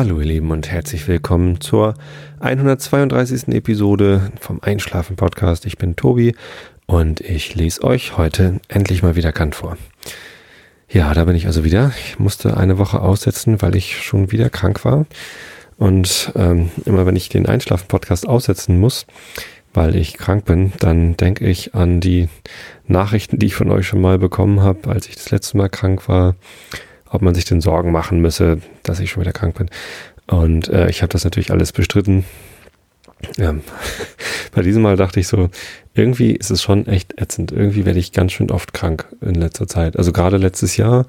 Hallo ihr Lieben und herzlich willkommen zur 132. Episode vom Einschlafen Podcast. Ich bin Tobi und ich lese euch heute endlich mal wieder Kant vor. Ja, da bin ich also wieder. Ich musste eine Woche aussetzen, weil ich schon wieder krank war. Und ähm, immer wenn ich den Einschlafen Podcast aussetzen muss, weil ich krank bin, dann denke ich an die Nachrichten, die ich von euch schon mal bekommen habe, als ich das letzte Mal krank war ob man sich denn Sorgen machen müsse, dass ich schon wieder krank bin. Und äh, ich habe das natürlich alles bestritten. Ja. Bei diesem Mal dachte ich so, irgendwie ist es schon echt ätzend. Irgendwie werde ich ganz schön oft krank in letzter Zeit. Also gerade letztes Jahr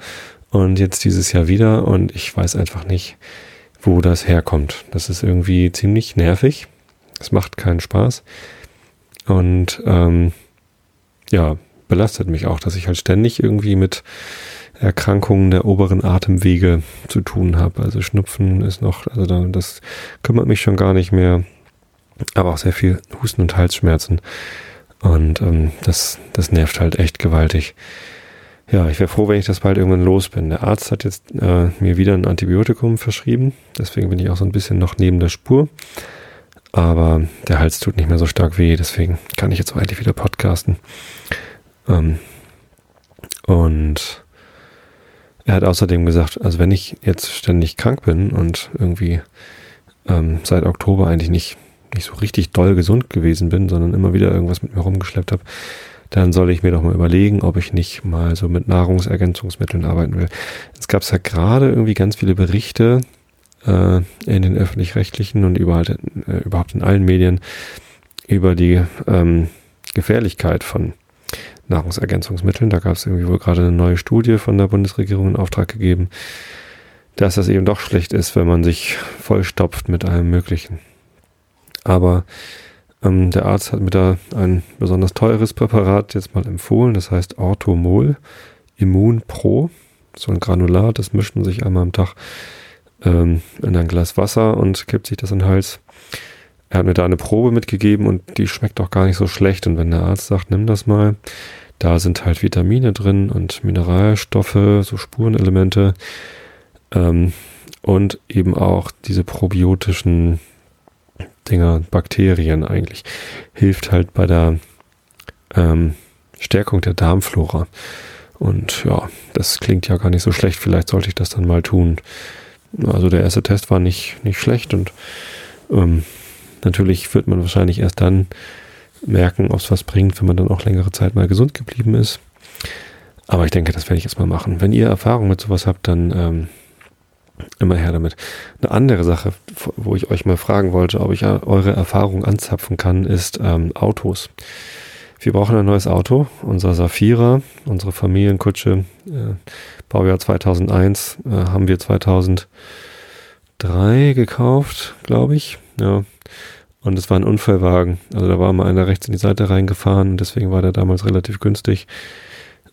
und jetzt dieses Jahr wieder und ich weiß einfach nicht, wo das herkommt. Das ist irgendwie ziemlich nervig. Es macht keinen Spaß. Und ähm, ja, belastet mich auch, dass ich halt ständig irgendwie mit Erkrankungen der oberen Atemwege zu tun habe. Also Schnupfen ist noch, also das kümmert mich schon gar nicht mehr. Aber auch sehr viel Husten und Halsschmerzen. Und ähm, das, das nervt halt echt gewaltig. Ja, ich wäre froh, wenn ich das bald irgendwann los bin. Der Arzt hat jetzt äh, mir wieder ein Antibiotikum verschrieben. Deswegen bin ich auch so ein bisschen noch neben der Spur. Aber der Hals tut nicht mehr so stark weh. Deswegen kann ich jetzt auch endlich wieder podcasten. Ähm, und er hat außerdem gesagt, also wenn ich jetzt ständig krank bin und irgendwie ähm, seit Oktober eigentlich nicht, nicht so richtig doll gesund gewesen bin, sondern immer wieder irgendwas mit mir rumgeschleppt habe, dann soll ich mir doch mal überlegen, ob ich nicht mal so mit Nahrungsergänzungsmitteln arbeiten will. Es gab ja gerade irgendwie ganz viele Berichte äh, in den öffentlich-rechtlichen und überall, äh, überhaupt in allen Medien über die ähm, Gefährlichkeit von Nahrungsergänzungsmitteln. Da gab es irgendwie wohl gerade eine neue Studie von der Bundesregierung in Auftrag gegeben, dass das eben doch schlecht ist, wenn man sich vollstopft mit allem Möglichen. Aber ähm, der Arzt hat mir da ein besonders teures Präparat jetzt mal empfohlen, das heißt Orthomol Immun Pro. So ein Granulat, das mischt man sich einmal am Tag ähm, in ein Glas Wasser und kippt sich das in den Hals. Er hat mir da eine Probe mitgegeben und die schmeckt auch gar nicht so schlecht. Und wenn der Arzt sagt, nimm das mal, da sind halt Vitamine drin und Mineralstoffe, so Spurenelemente ähm, und eben auch diese probiotischen Dinger, Bakterien eigentlich. Hilft halt bei der ähm, Stärkung der Darmflora. Und ja, das klingt ja gar nicht so schlecht. Vielleicht sollte ich das dann mal tun. Also der erste Test war nicht, nicht schlecht und ähm, natürlich wird man wahrscheinlich erst dann merken, ob es was bringt, wenn man dann auch längere Zeit mal gesund geblieben ist. Aber ich denke, das werde ich erstmal machen. Wenn ihr Erfahrung mit sowas habt, dann ähm, immer her damit. Eine andere Sache, wo ich euch mal fragen wollte, ob ich eure Erfahrung anzapfen kann, ist ähm, Autos. Wir brauchen ein neues Auto. Unser Safira, unsere Familienkutsche, äh, Baujahr 2001, äh, haben wir 2003 gekauft, glaube ich. Ja, und es war ein Unfallwagen. Also da war mal einer rechts in die Seite reingefahren deswegen war der damals relativ günstig.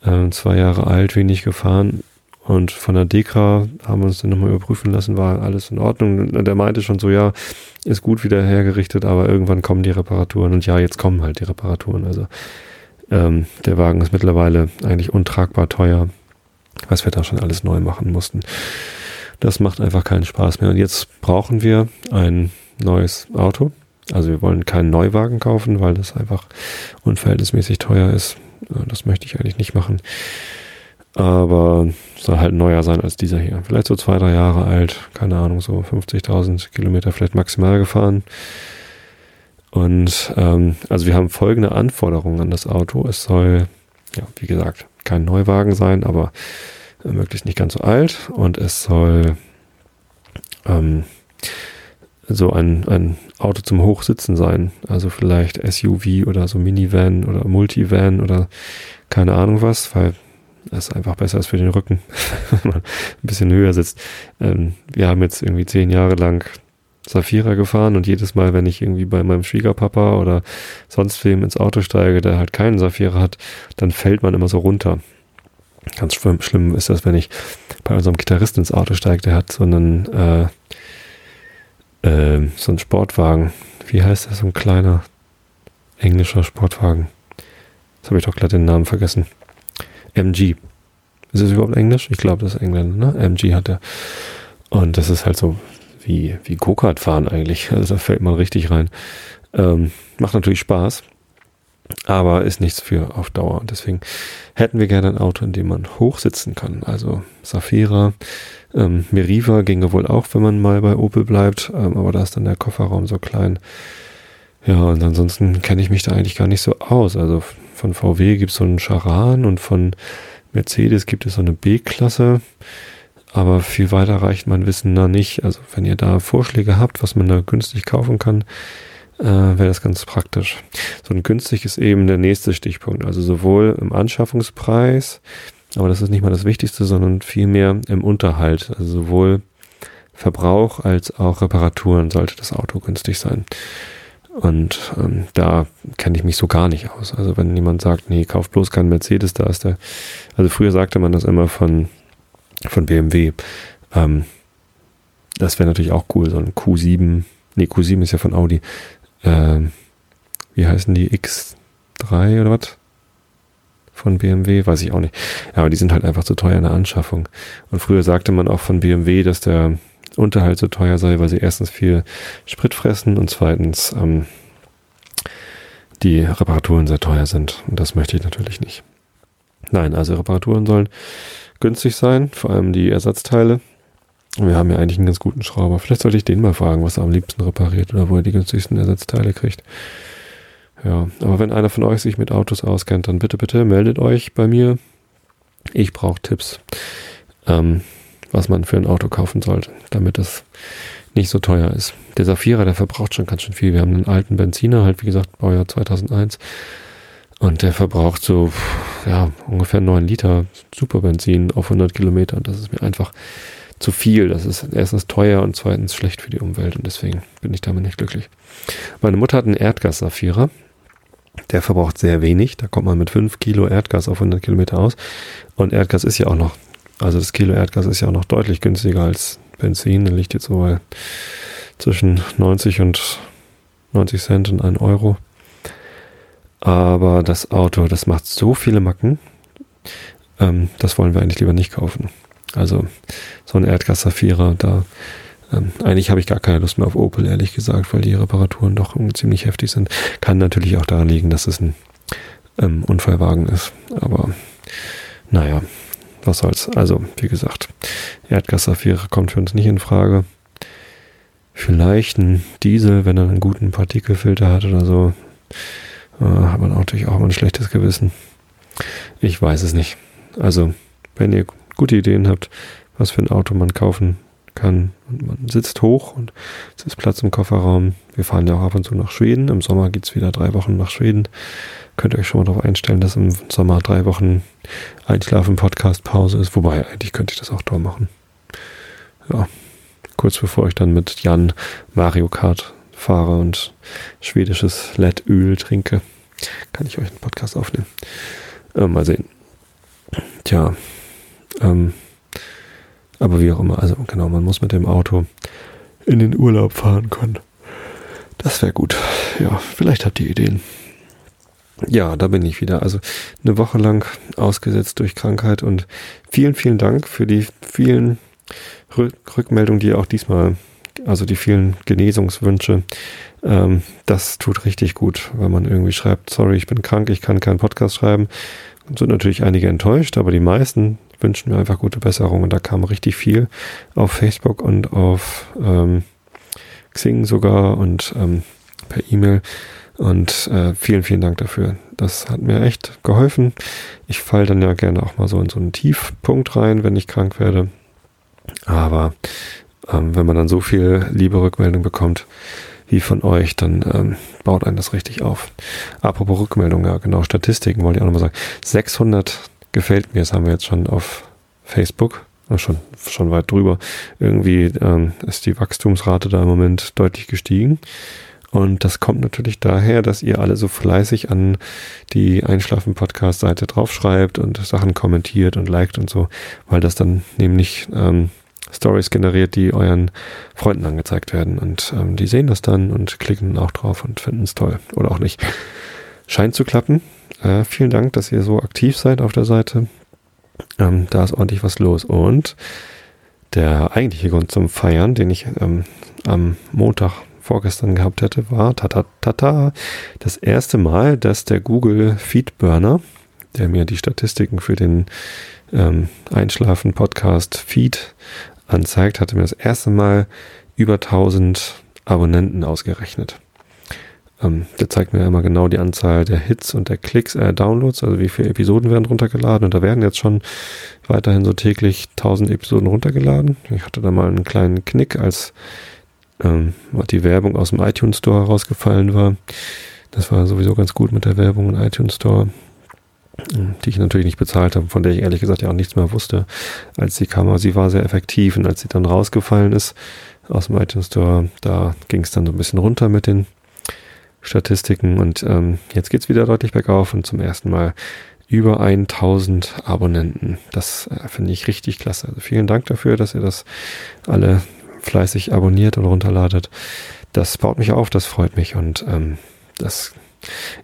Ähm, zwei Jahre alt, wenig gefahren. Und von der Dekra haben wir uns dann nochmal überprüfen lassen, war alles in Ordnung. Der meinte schon so, ja, ist gut wieder hergerichtet, aber irgendwann kommen die Reparaturen. Und ja, jetzt kommen halt die Reparaturen. Also ähm, der Wagen ist mittlerweile eigentlich untragbar teuer, was wir da schon alles neu machen mussten. Das macht einfach keinen Spaß mehr. Und jetzt brauchen wir ein neues Auto. Also wir wollen keinen Neuwagen kaufen, weil das einfach unverhältnismäßig teuer ist. Das möchte ich eigentlich nicht machen. Aber soll halt neuer sein als dieser hier. Vielleicht so zwei, drei Jahre alt, keine Ahnung, so 50.000 Kilometer vielleicht maximal gefahren. Und ähm, also wir haben folgende Anforderungen an das Auto. Es soll, ja, wie gesagt, kein Neuwagen sein, aber äh, möglichst nicht ganz so alt. Und es soll ähm, so ein, ein Auto zum Hochsitzen sein. Also vielleicht SUV oder so Minivan oder Multivan oder keine Ahnung was, weil das einfach besser ist für den Rücken, wenn man ein bisschen höher sitzt. Ähm, wir haben jetzt irgendwie zehn Jahre lang Safira gefahren und jedes Mal, wenn ich irgendwie bei meinem Schwiegerpapa oder sonst wem ins Auto steige, der halt keinen Safira hat, dann fällt man immer so runter. Ganz schlimm, schlimm ist das, wenn ich bei unserem Gitarristen ins Auto steige, der hat so einen äh, äh, so ein Sportwagen. Wie heißt das? So ein kleiner englischer Sportwagen. Jetzt habe ich doch gerade den Namen vergessen. MG. Ist es überhaupt Englisch? Ich glaube, das ist Engländer, ne? MG hat er. Und das ist halt so, wie, wie Go-Kart fahren eigentlich. Also da fällt man richtig rein. Ähm, macht natürlich Spaß, aber ist nichts für auf Dauer. Und deswegen hätten wir gerne ein Auto, in dem man hochsitzen kann. Also Safira, ähm, Meriva ginge wohl auch, wenn man mal bei Opel bleibt, ähm, aber da ist dann der Kofferraum so klein. Ja, und ansonsten kenne ich mich da eigentlich gar nicht so aus. Also von VW gibt es so einen Charan und von Mercedes gibt es so eine B-Klasse. Aber viel weiter reicht mein Wissen da nicht. Also wenn ihr da Vorschläge habt, was man da günstig kaufen kann, äh, wäre das ganz praktisch. So ein günstig ist eben der nächste Stichpunkt. Also sowohl im Anschaffungspreis, aber das ist nicht mal das Wichtigste, sondern vielmehr im Unterhalt. Also sowohl Verbrauch als auch Reparaturen sollte das Auto günstig sein. Und ähm, da kenne ich mich so gar nicht aus. Also wenn jemand sagt, nee, kauf bloß keinen Mercedes, da ist der. Also früher sagte man das immer von, von BMW. Ähm, das wäre natürlich auch cool, so ein Q7. Nee, Q7 ist ja von Audi. Ähm, wie heißen die? X3 oder was? Von BMW, weiß ich auch nicht. Ja, aber die sind halt einfach zu teuer in der Anschaffung. Und früher sagte man auch von BMW, dass der Unterhalt so teuer sei, weil sie erstens viel Sprit fressen und zweitens ähm, die Reparaturen sehr teuer sind. Und das möchte ich natürlich nicht. Nein, also Reparaturen sollen günstig sein, vor allem die Ersatzteile. Wir haben ja eigentlich einen ganz guten Schrauber. Vielleicht sollte ich den mal fragen, was er am liebsten repariert oder wo er die günstigsten Ersatzteile kriegt. Ja, aber wenn einer von euch sich mit Autos auskennt, dann bitte, bitte meldet euch bei mir. Ich brauche Tipps. Ähm, was man für ein Auto kaufen sollte, damit es nicht so teuer ist. Der Safira, der verbraucht schon ganz schön viel. Wir haben einen alten Benziner, halt wie gesagt, Baujahr 2001. Und der verbraucht so, ja, ungefähr 9 Liter Superbenzin auf 100 Kilometer. Und das ist mir einfach zu viel. Das ist erstens teuer und zweitens schlecht für die Umwelt. Und deswegen bin ich damit nicht glücklich. Meine Mutter hat einen Erdgas-Safira. Der verbraucht sehr wenig. Da kommt man mit 5 Kilo Erdgas auf 100 Kilometer aus. Und Erdgas ist ja auch noch also das Kilo Erdgas ist ja auch noch deutlich günstiger als Benzin. Da liegt jetzt so bei zwischen 90 und 90 Cent und 1 Euro. Aber das Auto, das macht so viele Macken, ähm, das wollen wir eigentlich lieber nicht kaufen. Also so ein Erdgas-Saphira, da ähm, eigentlich habe ich gar keine Lust mehr auf Opel, ehrlich gesagt, weil die Reparaturen doch ziemlich heftig sind. Kann natürlich auch daran liegen, dass es ein ähm, Unfallwagen ist. Aber naja, was soll's. Also, wie gesagt, Erdgassaphire kommt für uns nicht in Frage. Vielleicht ein Diesel, wenn er einen guten Partikelfilter hat oder so. Äh, hat man natürlich auch immer ein schlechtes Gewissen. Ich weiß es nicht. Also, wenn ihr gute Ideen habt, was für ein Auto man kaufen kann und man sitzt hoch und es ist Platz im Kofferraum. Wir fahren ja auch ab und zu nach Schweden. Im Sommer geht es wieder drei Wochen nach Schweden. Könnt ihr euch schon mal darauf einstellen, dass im Sommer drei Wochen Einschlafen, Podcast, Pause ist. Wobei, eigentlich könnte ich das auch da machen. Ja, kurz bevor ich dann mit Jan Mario Kart fahre und schwedisches LED-Öl trinke, kann ich euch einen Podcast aufnehmen. Äh, mal sehen. Tja, ähm, aber wie auch immer, also genau, man muss mit dem Auto in den Urlaub fahren können. Das wäre gut. Ja, vielleicht habt ihr Ideen. Ja, da bin ich wieder. Also eine Woche lang ausgesetzt durch Krankheit und vielen, vielen Dank für die vielen Rückmeldungen, die auch diesmal, also die vielen Genesungswünsche. Ähm, das tut richtig gut, weil man irgendwie schreibt, sorry, ich bin krank, ich kann keinen Podcast schreiben. Sind natürlich einige enttäuscht, aber die meisten wünschen mir einfach gute Besserung und da kam richtig viel auf Facebook und auf ähm, Xing sogar und ähm, per E-Mail. Und äh, vielen, vielen Dank dafür. Das hat mir echt geholfen. Ich falle dann ja gerne auch mal so in so einen Tiefpunkt rein, wenn ich krank werde. Aber ähm, wenn man dann so viel liebe Rückmeldung bekommt wie von euch, dann ähm, baut einen das richtig auf. Apropos Rückmeldung, ja genau, Statistiken wollte ich auch nochmal sagen. 600 gefällt mir, das haben wir jetzt schon auf Facebook, schon, schon weit drüber. Irgendwie ähm, ist die Wachstumsrate da im Moment deutlich gestiegen. Und das kommt natürlich daher, dass ihr alle so fleißig an die Einschlafen-Podcast-Seite draufschreibt und Sachen kommentiert und liked und so, weil das dann nämlich ähm, Stories generiert, die euren Freunden angezeigt werden. Und ähm, die sehen das dann und klicken auch drauf und finden es toll. Oder auch nicht. Scheint zu klappen. Äh, vielen Dank, dass ihr so aktiv seid auf der Seite. Ähm, da ist ordentlich was los. Und Der eigentliche Grund zum Feiern, den ich ähm, am Montag vorgestern gehabt hätte, war tata, tata, das erste Mal, dass der Google Feedburner, der mir die Statistiken für den ähm, Einschlafen-Podcast Feed anzeigt, hatte mir das erste Mal über 1000 Abonnenten ausgerechnet. Ähm, der zeigt mir immer genau die Anzahl der Hits und der Klicks, äh, Downloads, also wie viele Episoden werden runtergeladen. Und da werden jetzt schon weiterhin so täglich 1000 Episoden runtergeladen. Ich hatte da mal einen kleinen Knick, als ähm, die Werbung aus dem iTunes Store rausgefallen war. Das war sowieso ganz gut mit der Werbung im iTunes Store, die ich natürlich nicht bezahlt habe, von der ich ehrlich gesagt ja auch nichts mehr wusste, als sie kam. Aber sie war sehr effektiv und als sie dann rausgefallen ist aus dem iTunes Store, da ging es dann so ein bisschen runter mit den Statistiken und ähm, jetzt geht's wieder deutlich bergauf und zum ersten Mal über 1000 Abonnenten. Das äh, finde ich richtig klasse. Also vielen Dank dafür, dass ihr das alle fleißig abonniert und runterladet. Das baut mich auf, das freut mich und ähm, das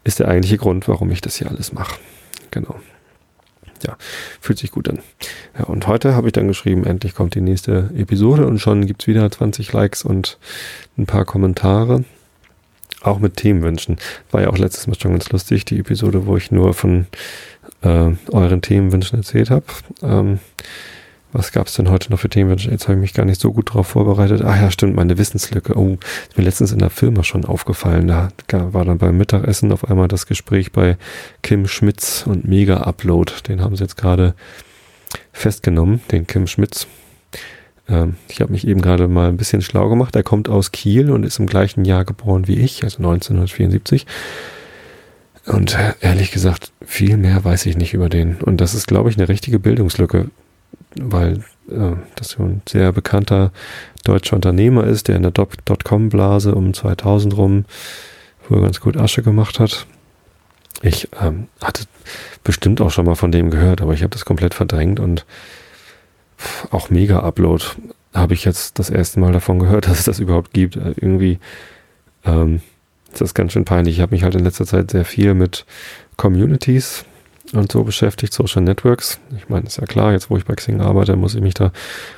ist der eigentliche Grund, warum ich das hier alles mache. Genau. Ja, fühlt sich gut an. Ja, und heute habe ich dann geschrieben, endlich kommt die nächste Episode und schon gibt's wieder 20 Likes und ein paar Kommentare. Auch mit Themenwünschen. War ja auch letztes Mal schon ganz lustig, die Episode, wo ich nur von äh, euren Themenwünschen erzählt habe. Ähm, was gab es denn heute noch für Themenwünsche? Jetzt habe ich mich gar nicht so gut darauf vorbereitet. Ah ja, stimmt, meine Wissenslücke. Oh, ist mir letztens in der Firma schon aufgefallen. Da war dann beim Mittagessen auf einmal das Gespräch bei Kim Schmitz und Mega Upload. Den haben sie jetzt gerade festgenommen, den Kim Schmitz. Ähm, ich habe mich eben gerade mal ein bisschen schlau gemacht. Er kommt aus Kiel und ist im gleichen Jahr geboren wie ich, also 1974. Und äh, ehrlich gesagt, viel mehr weiß ich nicht über den. Und das ist, glaube ich, eine richtige Bildungslücke weil äh, das ein sehr bekannter deutscher Unternehmer ist, der in der Dotcom-Blase um 2000 rum wohl ganz gut Asche gemacht hat. Ich ähm, hatte bestimmt auch schon mal von dem gehört, aber ich habe das komplett verdrängt und auch Mega-Upload habe ich jetzt das erste Mal davon gehört, dass es das überhaupt gibt. Äh, irgendwie ähm, ist das ganz schön peinlich. Ich habe mich halt in letzter Zeit sehr viel mit Communities und so beschäftigt, Social Networks. Ich meine, ist ja klar, jetzt wo ich bei Xing arbeite, muss ich mich da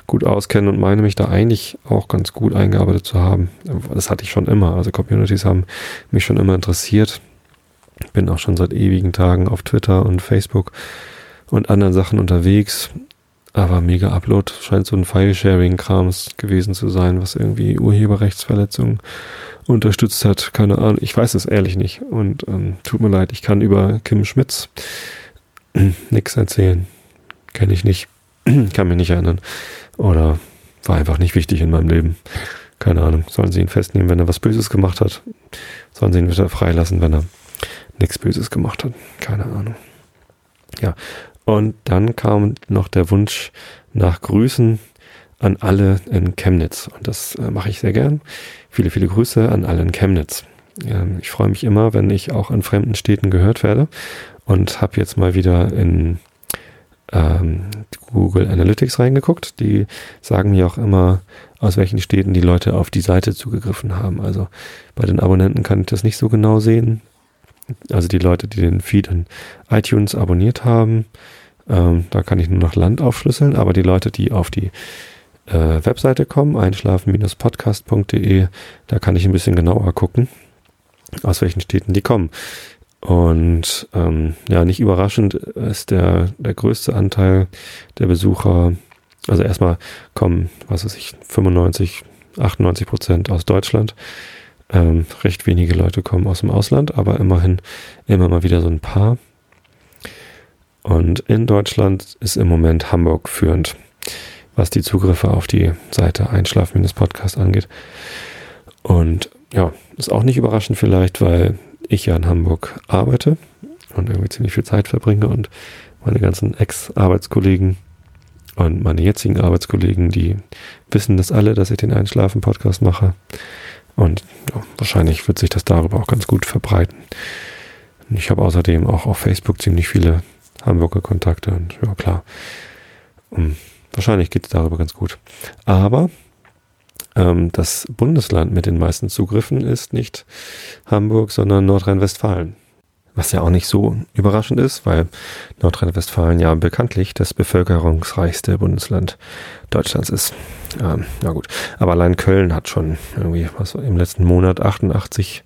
gut auskennen und meine mich da eigentlich auch ganz gut eingearbeitet zu haben. Das hatte ich schon immer. Also Communities haben mich schon immer interessiert. Bin auch schon seit ewigen Tagen auf Twitter und Facebook und anderen Sachen unterwegs. Aber Mega Upload scheint so ein File-Sharing-Krams gewesen zu sein, was irgendwie Urheberrechtsverletzungen unterstützt hat. Keine Ahnung. Ich weiß es ehrlich nicht. Und ähm, tut mir leid, ich kann über Kim Schmitz nichts erzählen. Kenne ich nicht. Kann mich nicht erinnern. Oder war einfach nicht wichtig in meinem Leben. Keine Ahnung. Sollen sie ihn festnehmen, wenn er was Böses gemacht hat? Sollen sie ihn wieder freilassen, wenn er nichts Böses gemacht hat? Keine Ahnung. Ja. Und dann kam noch der Wunsch nach Grüßen an alle in Chemnitz. Und das äh, mache ich sehr gern. Viele, viele Grüße an alle in Chemnitz. Ähm, ich freue mich immer, wenn ich auch an fremden Städten gehört werde und habe jetzt mal wieder in ähm, Google Analytics reingeguckt. Die sagen mir auch immer, aus welchen Städten die Leute auf die Seite zugegriffen haben. Also bei den Abonnenten kann ich das nicht so genau sehen. Also die Leute, die den Feed in iTunes abonniert haben, ähm, da kann ich nur noch Land aufschlüsseln, aber die Leute, die auf die äh, Webseite kommen, einschlafen-podcast.de, da kann ich ein bisschen genauer gucken, aus welchen Städten die kommen. Und ähm, ja, nicht überraschend ist der, der größte Anteil der Besucher, also erstmal kommen, was weiß ich, 95, 98 Prozent aus Deutschland. Ähm, recht wenige Leute kommen aus dem Ausland, aber immerhin immer mal wieder so ein paar. Und in Deutschland ist im Moment Hamburg führend, was die Zugriffe auf die Seite Einschlafen-Podcast angeht. Und ja, ist auch nicht überraschend vielleicht, weil ich ja in Hamburg arbeite und irgendwie ziemlich viel Zeit verbringe und meine ganzen Ex-Arbeitskollegen und meine jetzigen Arbeitskollegen, die wissen das alle, dass ich den Einschlafen-Podcast mache. Und ja, wahrscheinlich wird sich das darüber auch ganz gut verbreiten. Ich habe außerdem auch auf Facebook ziemlich viele Hamburger Kontakte und ja klar, ähm, wahrscheinlich geht es darüber ganz gut. Aber ähm, das Bundesland mit den meisten Zugriffen ist nicht Hamburg, sondern Nordrhein-Westfalen. Was ja auch nicht so überraschend ist, weil Nordrhein-Westfalen ja bekanntlich das bevölkerungsreichste Bundesland Deutschlands ist. Ähm, na gut, aber allein Köln hat schon irgendwie was im letzten Monat 88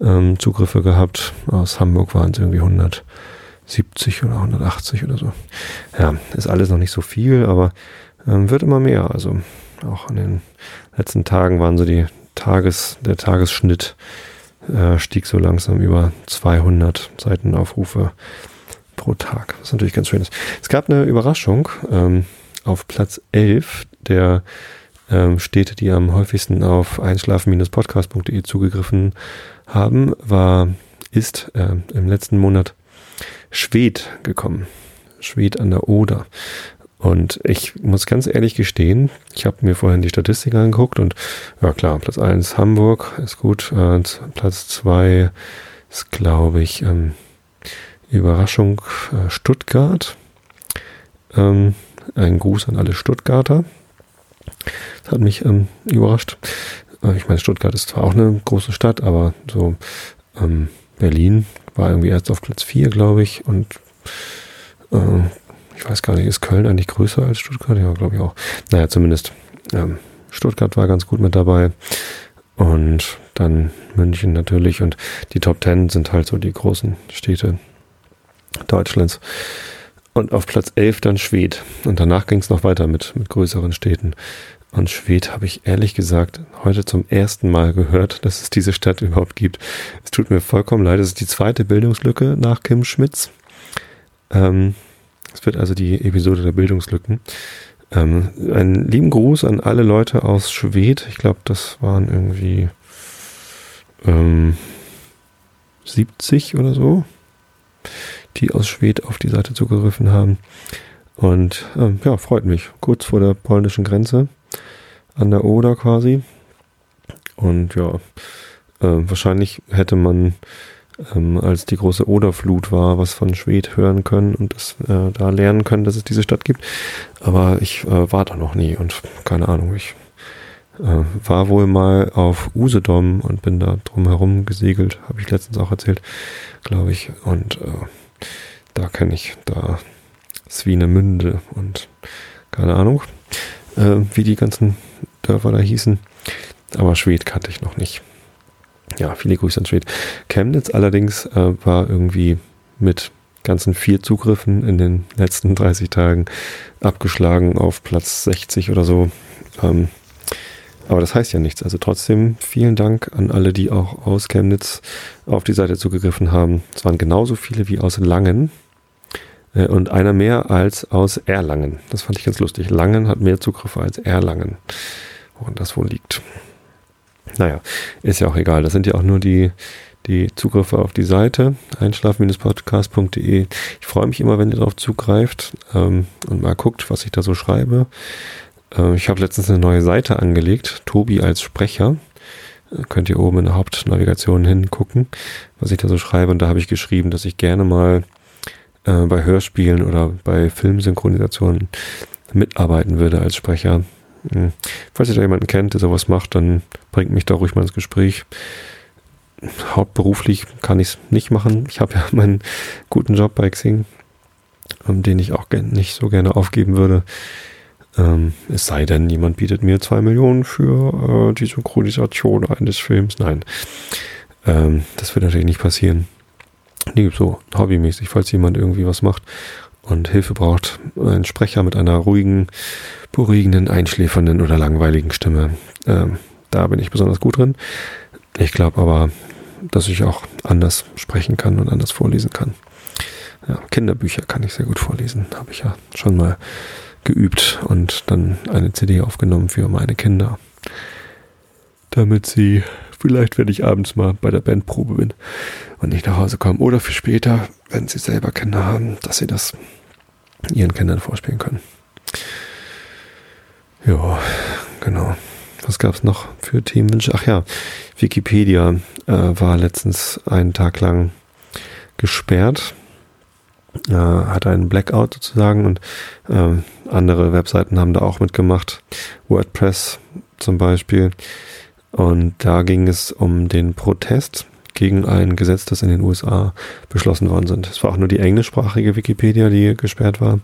ähm, Zugriffe gehabt. Aus Hamburg waren es irgendwie 170 oder 180 oder so. Ja, ist alles noch nicht so viel, aber ähm, wird immer mehr. Also auch in den letzten Tagen waren so die Tages, der Tagesschnitt äh, stieg so langsam über 200 Seitenaufrufe pro Tag, was natürlich ganz schön ist. Es gab eine Überraschung ähm, auf Platz 11 der ähm, Städte, die am häufigsten auf einschlafen-podcast.de zugegriffen haben, war, ist äh, im letzten Monat Schwed gekommen. Schwed an der Oder. Und ich muss ganz ehrlich gestehen, ich habe mir vorhin die Statistik angeguckt und ja klar, Platz 1 Hamburg ist gut, äh, Platz 2 ist glaube ich ähm, Überraschung äh, Stuttgart. Ähm, ein Gruß an alle Stuttgarter. Das hat mich ähm, überrascht. Äh, ich meine, Stuttgart ist zwar auch eine große Stadt, aber so ähm, Berlin war irgendwie erst auf Platz 4, glaube ich, und äh, ich weiß gar nicht, ist Köln eigentlich größer als Stuttgart? Ja, glaube ich auch. Naja, zumindest ähm, Stuttgart war ganz gut mit dabei. Und dann München natürlich. Und die Top Ten sind halt so die großen Städte Deutschlands. Und auf Platz 11 dann Schwed. Und danach ging es noch weiter mit, mit größeren Städten. Und Schwed habe ich ehrlich gesagt heute zum ersten Mal gehört, dass es diese Stadt überhaupt gibt. Es tut mir vollkommen leid. Es ist die zweite Bildungslücke nach Kim Schmitz. Ähm, es wird also die Episode der Bildungslücken. Ähm, einen lieben Gruß an alle Leute aus Schwed. Ich glaube, das waren irgendwie ähm, 70 oder so, die aus Schwed auf die Seite zugegriffen haben. Und ähm, ja, freut mich. Kurz vor der polnischen Grenze, an der Oder quasi. Und ja, äh, wahrscheinlich hätte man ähm, als die große Oderflut war, was von Schwed hören können und das äh, da lernen können, dass es diese Stadt gibt. Aber ich äh, war da noch nie und keine Ahnung, ich äh, war wohl mal auf Usedom und bin da drumherum gesegelt, habe ich letztens auch erzählt, glaube ich. Und äh, da kenne ich da Swinemünde und keine Ahnung, äh, wie die ganzen Dörfer da hießen. Aber Schwed kannte ich noch nicht ja, viele Grüße an Schwed. Chemnitz allerdings äh, war irgendwie mit ganzen vier Zugriffen in den letzten 30 Tagen abgeschlagen auf Platz 60 oder so. Ähm, aber das heißt ja nichts. Also trotzdem vielen Dank an alle, die auch aus Chemnitz auf die Seite zugegriffen haben. Es waren genauso viele wie aus Langen äh, und einer mehr als aus Erlangen. Das fand ich ganz lustig. Langen hat mehr Zugriffe als Erlangen. Woran das wohl liegt. Naja, ist ja auch egal. Das sind ja auch nur die, die Zugriffe auf die Seite einschlafen-podcast.de. Ich freue mich immer, wenn ihr darauf zugreift ähm, und mal guckt, was ich da so schreibe. Äh, ich habe letztens eine neue Seite angelegt, Tobi als Sprecher. Äh, könnt ihr oben in der Hauptnavigation hingucken, was ich da so schreibe. Und da habe ich geschrieben, dass ich gerne mal äh, bei Hörspielen oder bei Filmsynchronisationen mitarbeiten würde als Sprecher. Hm. Falls ihr da jemanden kennt, der sowas macht, dann bringt mich da ruhig mal ins Gespräch. Hauptberuflich kann ich es nicht machen. Ich habe ja meinen guten Job bei Xing, um den ich auch nicht so gerne aufgeben würde. Ähm, es sei denn, jemand bietet mir zwei Millionen für äh, die Synchronisation eines Films. Nein, ähm, das wird natürlich nicht passieren. Nee, so hobbymäßig, falls jemand irgendwie was macht und Hilfe braucht, ein Sprecher mit einer ruhigen, beruhigenden, einschläfernden oder langweiligen Stimme. Ähm, da bin ich besonders gut drin. Ich glaube aber, dass ich auch anders sprechen kann und anders vorlesen kann. Ja, Kinderbücher kann ich sehr gut vorlesen, habe ich ja schon mal geübt und dann eine CD aufgenommen für meine Kinder, damit sie vielleicht, wenn ich abends mal bei der Bandprobe bin und nicht nach Hause komme oder für später, wenn sie selber Kinder haben, dass sie das ihren Kindern vorspielen können. Ja, genau. Was gab es noch für Themenwünsche? Ach ja, Wikipedia äh, war letztens einen Tag lang gesperrt, äh, hat einen Blackout sozusagen und äh, andere Webseiten haben da auch mitgemacht. WordPress zum Beispiel. Und da ging es um den Protest gegen ein Gesetz, das in den USA beschlossen worden sind. Es war auch nur die englischsprachige Wikipedia, die gesperrt war.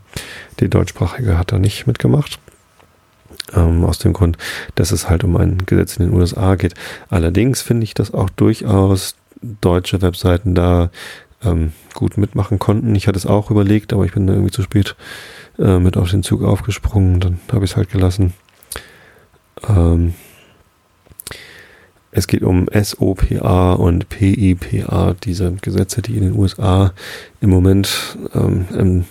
Die deutschsprachige hat da nicht mitgemacht. Ähm, aus dem Grund, dass es halt um ein Gesetz in den USA geht. Allerdings finde ich, dass auch durchaus deutsche Webseiten da ähm, gut mitmachen konnten. Ich hatte es auch überlegt, aber ich bin da irgendwie zu spät äh, mit auf den Zug aufgesprungen. Dann habe ich es halt gelassen. Ähm, es geht um SOPA und PIPA, diese Gesetze, die in den USA im Moment ähm, im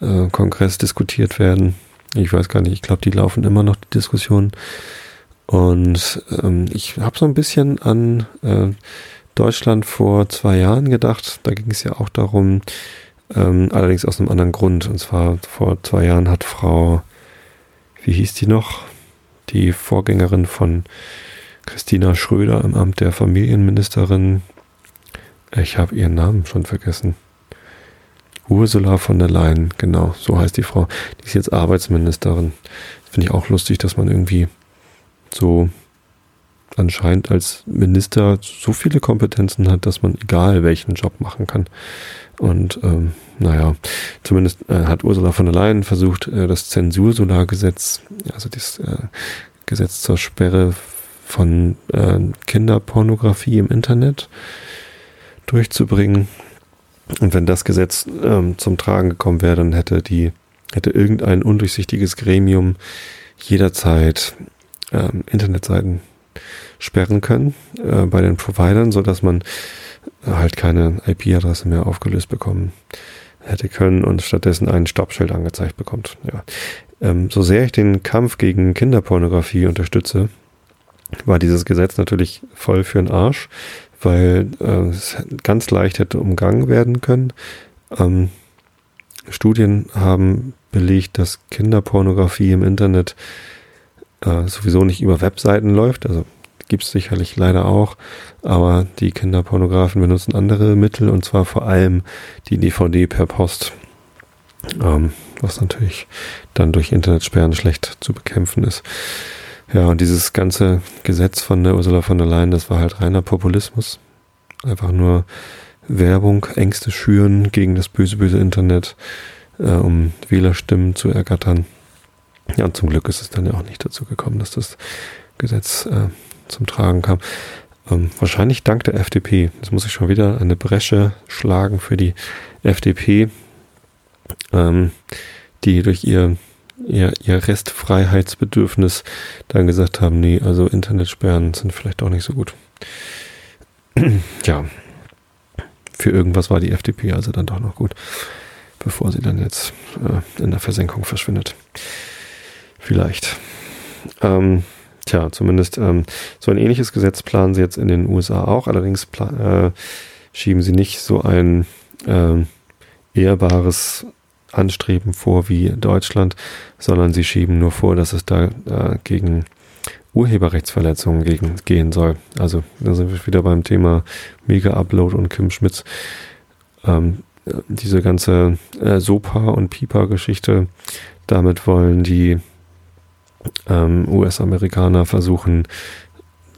äh, Kongress diskutiert werden. Ich weiß gar nicht, ich glaube, die laufen immer noch, die Diskussionen. Und ähm, ich habe so ein bisschen an äh, Deutschland vor zwei Jahren gedacht. Da ging es ja auch darum, ähm, allerdings aus einem anderen Grund. Und zwar vor zwei Jahren hat Frau, wie hieß die noch? Die Vorgängerin von Christina Schröder im Amt der Familienministerin. Ich habe ihren Namen schon vergessen. Ursula von der Leyen, genau, so heißt die Frau. Die ist jetzt Arbeitsministerin. Finde ich auch lustig, dass man irgendwie so anscheinend als Minister so viele Kompetenzen hat, dass man egal welchen Job machen kann. Und ähm, naja, zumindest äh, hat Ursula von der Leyen versucht, äh, das Zensursolargesetz, also das äh, Gesetz zur Sperre von äh, Kinderpornografie im Internet durchzubringen. Und wenn das Gesetz ähm, zum Tragen gekommen wäre, dann hätte die, hätte irgendein undurchsichtiges Gremium jederzeit ähm, Internetseiten sperren können äh, bei den Providern, so dass man halt keine IP-Adresse mehr aufgelöst bekommen hätte können und stattdessen ein Stoppschild angezeigt bekommt. Ja. Ähm, so sehr ich den Kampf gegen Kinderpornografie unterstütze, war dieses Gesetz natürlich voll für den Arsch, weil äh, es ganz leicht hätte umgangen werden können. Ähm, Studien haben belegt, dass Kinderpornografie im Internet äh, sowieso nicht über Webseiten läuft. Also gibt es sicherlich leider auch, aber die Kinderpornografen benutzen andere Mittel und zwar vor allem die DVD per Post, ähm, was natürlich dann durch Internetsperren schlecht zu bekämpfen ist. Ja, und dieses ganze Gesetz von der Ursula von der Leyen, das war halt reiner Populismus. Einfach nur Werbung, Ängste schüren gegen das böse, böse Internet, äh, um Wählerstimmen zu ergattern. Ja, und zum Glück ist es dann ja auch nicht dazu gekommen, dass das Gesetz äh, zum Tragen kam. Ähm, wahrscheinlich dank der FDP. Jetzt muss ich schon wieder eine Bresche schlagen für die FDP, ähm, die durch ihr ihr, ihr Restfreiheitsbedürfnis dann gesagt haben, nee, also Internetsperren sind vielleicht auch nicht so gut. ja, für irgendwas war die FDP also dann doch noch gut, bevor sie dann jetzt äh, in der Versenkung verschwindet. Vielleicht. Ähm, tja, zumindest ähm, so ein ähnliches Gesetz planen sie jetzt in den USA auch, allerdings äh, schieben sie nicht so ein äh, ehrbares Anstreben vor wie Deutschland, sondern sie schieben nur vor, dass es da äh, gegen Urheberrechtsverletzungen gegen, gehen soll. Also da sind wir wieder beim Thema Mega-Upload und Kim Schmitz. Ähm, diese ganze äh, SOPA und PIPA-Geschichte, damit wollen die ähm, US-Amerikaner versuchen,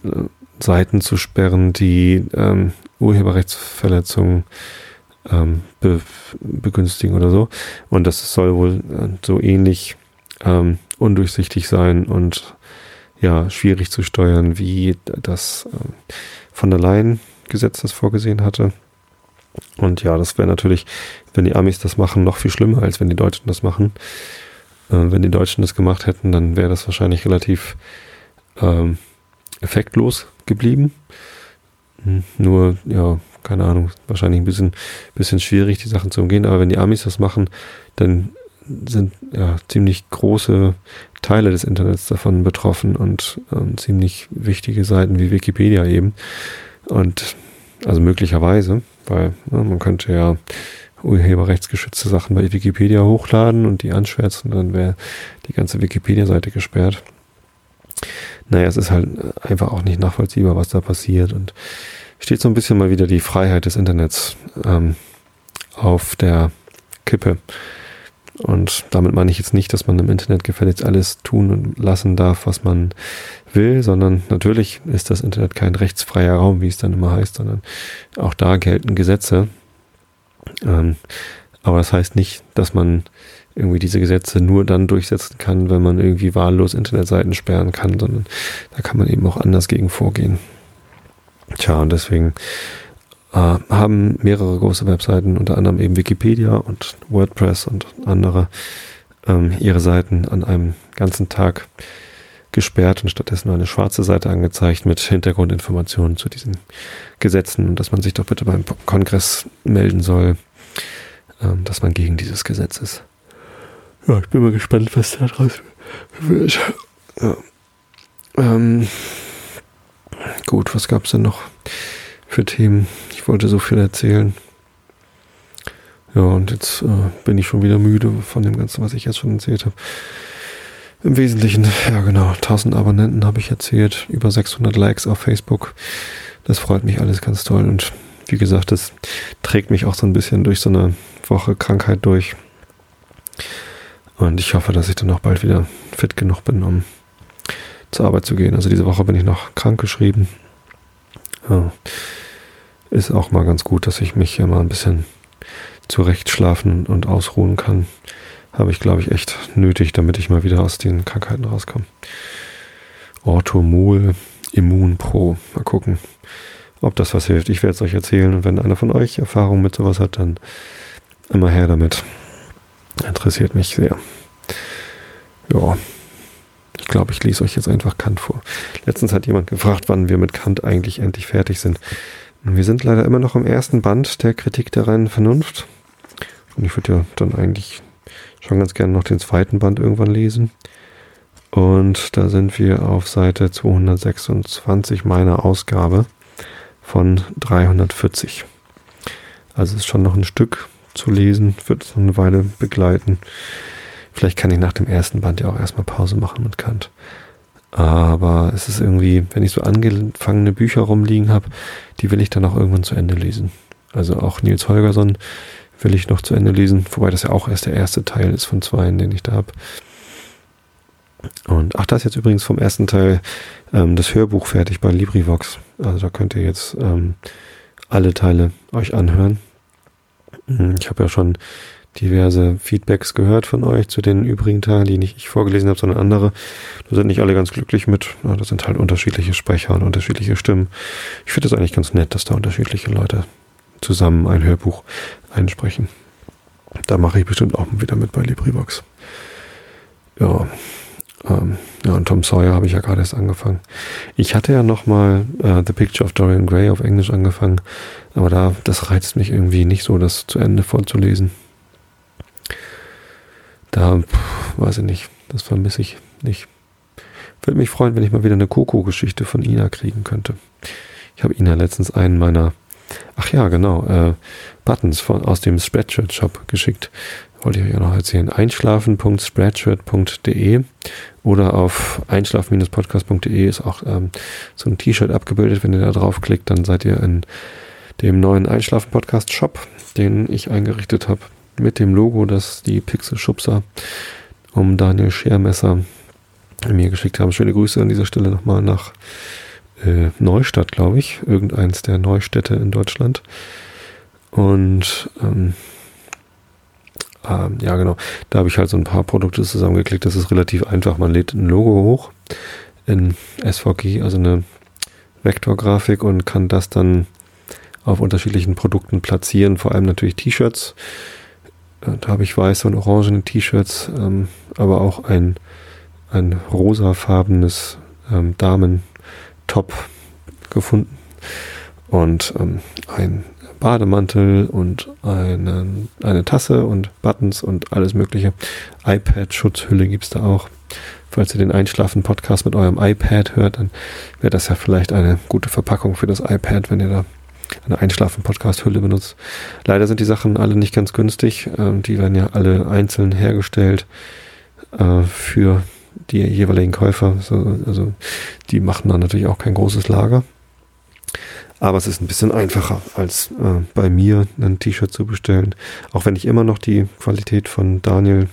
äh, Seiten zu sperren, die ähm, Urheberrechtsverletzungen ähm, be begünstigen oder so. Und das soll wohl äh, so ähnlich ähm, undurchsichtig sein und ja, schwierig zu steuern, wie das äh, von der Leyen Gesetz das vorgesehen hatte. Und ja, das wäre natürlich, wenn die Amis das machen, noch viel schlimmer, als wenn die Deutschen das machen. Äh, wenn die Deutschen das gemacht hätten, dann wäre das wahrscheinlich relativ ähm, effektlos geblieben. Hm, nur, ja, keine Ahnung, wahrscheinlich ein bisschen, bisschen schwierig, die Sachen zu umgehen. Aber wenn die Amis das machen, dann sind ja ziemlich große Teile des Internets davon betroffen und ähm, ziemlich wichtige Seiten wie Wikipedia eben. Und also möglicherweise, weil ja, man könnte ja urheberrechtsgeschützte Sachen bei Wikipedia hochladen und die anschwärzen, dann wäre die ganze Wikipedia-Seite gesperrt. Naja, es ist halt einfach auch nicht nachvollziehbar, was da passiert und steht so ein bisschen mal wieder die Freiheit des Internets ähm, auf der Kippe. Und damit meine ich jetzt nicht, dass man im Internet gefälligst alles tun und lassen darf, was man will, sondern natürlich ist das Internet kein rechtsfreier Raum, wie es dann immer heißt, sondern auch da gelten Gesetze. Ähm, aber das heißt nicht, dass man irgendwie diese Gesetze nur dann durchsetzen kann, wenn man irgendwie wahllos Internetseiten sperren kann, sondern da kann man eben auch anders gegen vorgehen. Tja, und deswegen äh, haben mehrere große Webseiten, unter anderem eben Wikipedia und WordPress und andere, ähm, ihre Seiten an einem ganzen Tag gesperrt und stattdessen eine schwarze Seite angezeigt mit Hintergrundinformationen zu diesen Gesetzen und dass man sich doch bitte beim Kongress melden soll, ähm, dass man gegen dieses Gesetz ist. Ja, ich bin mal gespannt, was da draus wird. Ja. Ähm, gut, was gab es denn noch für Themen? Ich wollte so viel erzählen. Ja, und jetzt äh, bin ich schon wieder müde von dem Ganzen, was ich jetzt schon erzählt habe. Im Wesentlichen, ja genau, 1000 Abonnenten habe ich erzählt, über 600 Likes auf Facebook. Das freut mich alles ganz toll und wie gesagt, das trägt mich auch so ein bisschen durch so eine Woche Krankheit durch. Und ich hoffe, dass ich dann auch bald wieder fit genug bin, um zur Arbeit zu gehen. Also diese Woche bin ich noch krank geschrieben. Ja. Ist auch mal ganz gut, dass ich mich hier mal ein bisschen zurechtschlafen und ausruhen kann. Habe ich, glaube ich, echt nötig, damit ich mal wieder aus den Krankheiten rauskomme. Orthomol Immun Pro. Mal gucken, ob das was hilft. Ich werde es euch erzählen und wenn einer von euch Erfahrung mit sowas hat, dann immer her damit. Interessiert mich sehr. Ja. Ich glaube, ich lese euch jetzt einfach Kant vor. Letztens hat jemand gefragt, wann wir mit Kant eigentlich endlich fertig sind. Wir sind leider immer noch im ersten Band der Kritik der reinen Vernunft. Und ich würde ja dann eigentlich schon ganz gerne noch den zweiten Band irgendwann lesen. Und da sind wir auf Seite 226 meiner Ausgabe von 340. Also es ist schon noch ein Stück zu lesen, wird so eine Weile begleiten. Vielleicht kann ich nach dem ersten Band ja auch erstmal Pause machen mit Kant. Aber es ist irgendwie, wenn ich so angefangene Bücher rumliegen habe, die will ich dann auch irgendwann zu Ende lesen. Also auch Nils Holgersson will ich noch zu Ende lesen, wobei das ja auch erst der erste Teil ist von zwei, den ich da habe. Und ach, da ist jetzt übrigens vom ersten Teil ähm, das Hörbuch fertig bei LibriVox. Also da könnt ihr jetzt ähm, alle Teile euch anhören. Hm, ich habe ja schon diverse Feedbacks gehört von euch zu den übrigen Teilen, die nicht ich vorgelesen habe, sondern andere. Da sind nicht alle ganz glücklich mit. Das sind halt unterschiedliche Sprecher und unterschiedliche Stimmen. Ich finde das eigentlich ganz nett, dass da unterschiedliche Leute zusammen ein Hörbuch einsprechen. Da mache ich bestimmt auch wieder mit bei LibriVox. Ja, ähm, ja, und Tom Sawyer habe ich ja gerade erst angefangen. Ich hatte ja noch mal äh, The Picture of Dorian Gray auf Englisch angefangen, aber da das reizt mich irgendwie nicht so, das zu Ende vorzulesen. Da pff, weiß ich nicht, das vermisse ich nicht. Würde mich freuen, wenn ich mal wieder eine Coco-Geschichte von Ina kriegen könnte. Ich habe Ina letztens einen meiner, ach ja, genau, äh, Buttons von, aus dem Spreadshirt-Shop geschickt wollte ich euch auch noch erzählen, einschlafen.spreadshirt.de oder auf einschlafen-podcast.de ist auch ähm, so ein T-Shirt abgebildet. Wenn ihr da draufklickt, dann seid ihr in dem neuen Einschlafen-Podcast-Shop, den ich eingerichtet habe, mit dem Logo, das die Pixel-Schubser um Daniel Schermesser mir geschickt haben. Schöne Grüße an dieser Stelle nochmal nach äh, Neustadt, glaube ich. Irgendeins der Neustädte in Deutschland. Und ähm, ähm, ja, genau. Da habe ich halt so ein paar Produkte zusammengeklickt. Das ist relativ einfach. Man lädt ein Logo hoch in SVG, also eine Vektorgrafik und kann das dann auf unterschiedlichen Produkten platzieren. Vor allem natürlich T-Shirts. Äh, da habe ich weiße und orangene T-Shirts, ähm, aber auch ein, ein rosafarbenes ähm, Damen-Top gefunden und ähm, ein Bademantel und eine, eine Tasse und Buttons und alles mögliche. iPad-Schutzhülle gibt es da auch. Falls ihr den Einschlafen-Podcast mit eurem iPad hört, dann wäre das ja vielleicht eine gute Verpackung für das iPad, wenn ihr da eine Einschlafen-Podcast-Hülle benutzt. Leider sind die Sachen alle nicht ganz günstig. Ähm, die werden ja alle einzeln hergestellt äh, für die jeweiligen Käufer. also die machen dann natürlich auch kein großes Lager. Aber es ist ein bisschen einfacher, als äh, bei mir ein T-Shirt zu bestellen. Auch wenn ich immer noch die Qualität von Daniel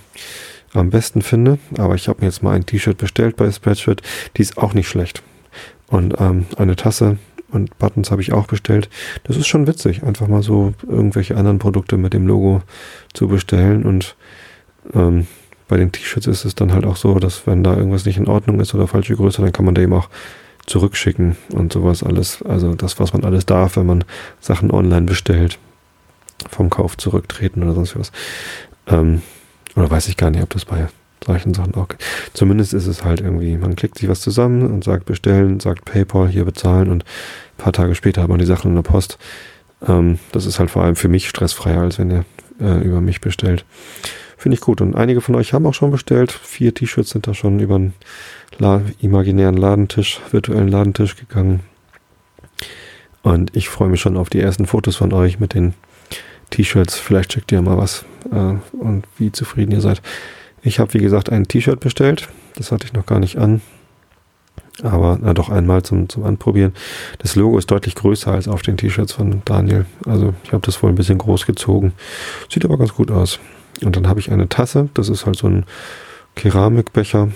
am besten finde. Aber ich habe mir jetzt mal ein T-Shirt bestellt bei Spreadshirt. Die ist auch nicht schlecht. Und ähm, eine Tasse und Buttons habe ich auch bestellt. Das ist schon witzig, einfach mal so irgendwelche anderen Produkte mit dem Logo zu bestellen. Und ähm, bei den T-Shirts ist es dann halt auch so, dass wenn da irgendwas nicht in Ordnung ist oder falsche Größe, dann kann man da eben auch zurückschicken und sowas alles. Also das, was man alles darf, wenn man Sachen online bestellt. Vom Kauf zurücktreten oder sonst was. Ähm, oder weiß ich gar nicht, ob das bei solchen Sachen auch. Zumindest ist es halt irgendwie, man klickt sich was zusammen und sagt bestellen, sagt PayPal hier bezahlen und ein paar Tage später hat man die Sachen in der Post. Ähm, das ist halt vor allem für mich stressfreier, als wenn ihr äh, über mich bestellt. Finde ich gut. Und einige von euch haben auch schon bestellt. Vier T-Shirts sind da schon über einen La imaginären Ladentisch, virtuellen Ladentisch gegangen. Und ich freue mich schon auf die ersten Fotos von euch mit den T-Shirts. Vielleicht schickt ihr mal was äh, und wie zufrieden ihr seid. Ich habe, wie gesagt, ein T-Shirt bestellt. Das hatte ich noch gar nicht an. Aber na doch einmal zum, zum Anprobieren. Das Logo ist deutlich größer als auf den T-Shirts von Daniel. Also ich habe das wohl ein bisschen groß gezogen. Sieht aber ganz gut aus. Und dann habe ich eine Tasse. Das ist halt so ein Keramikbecher.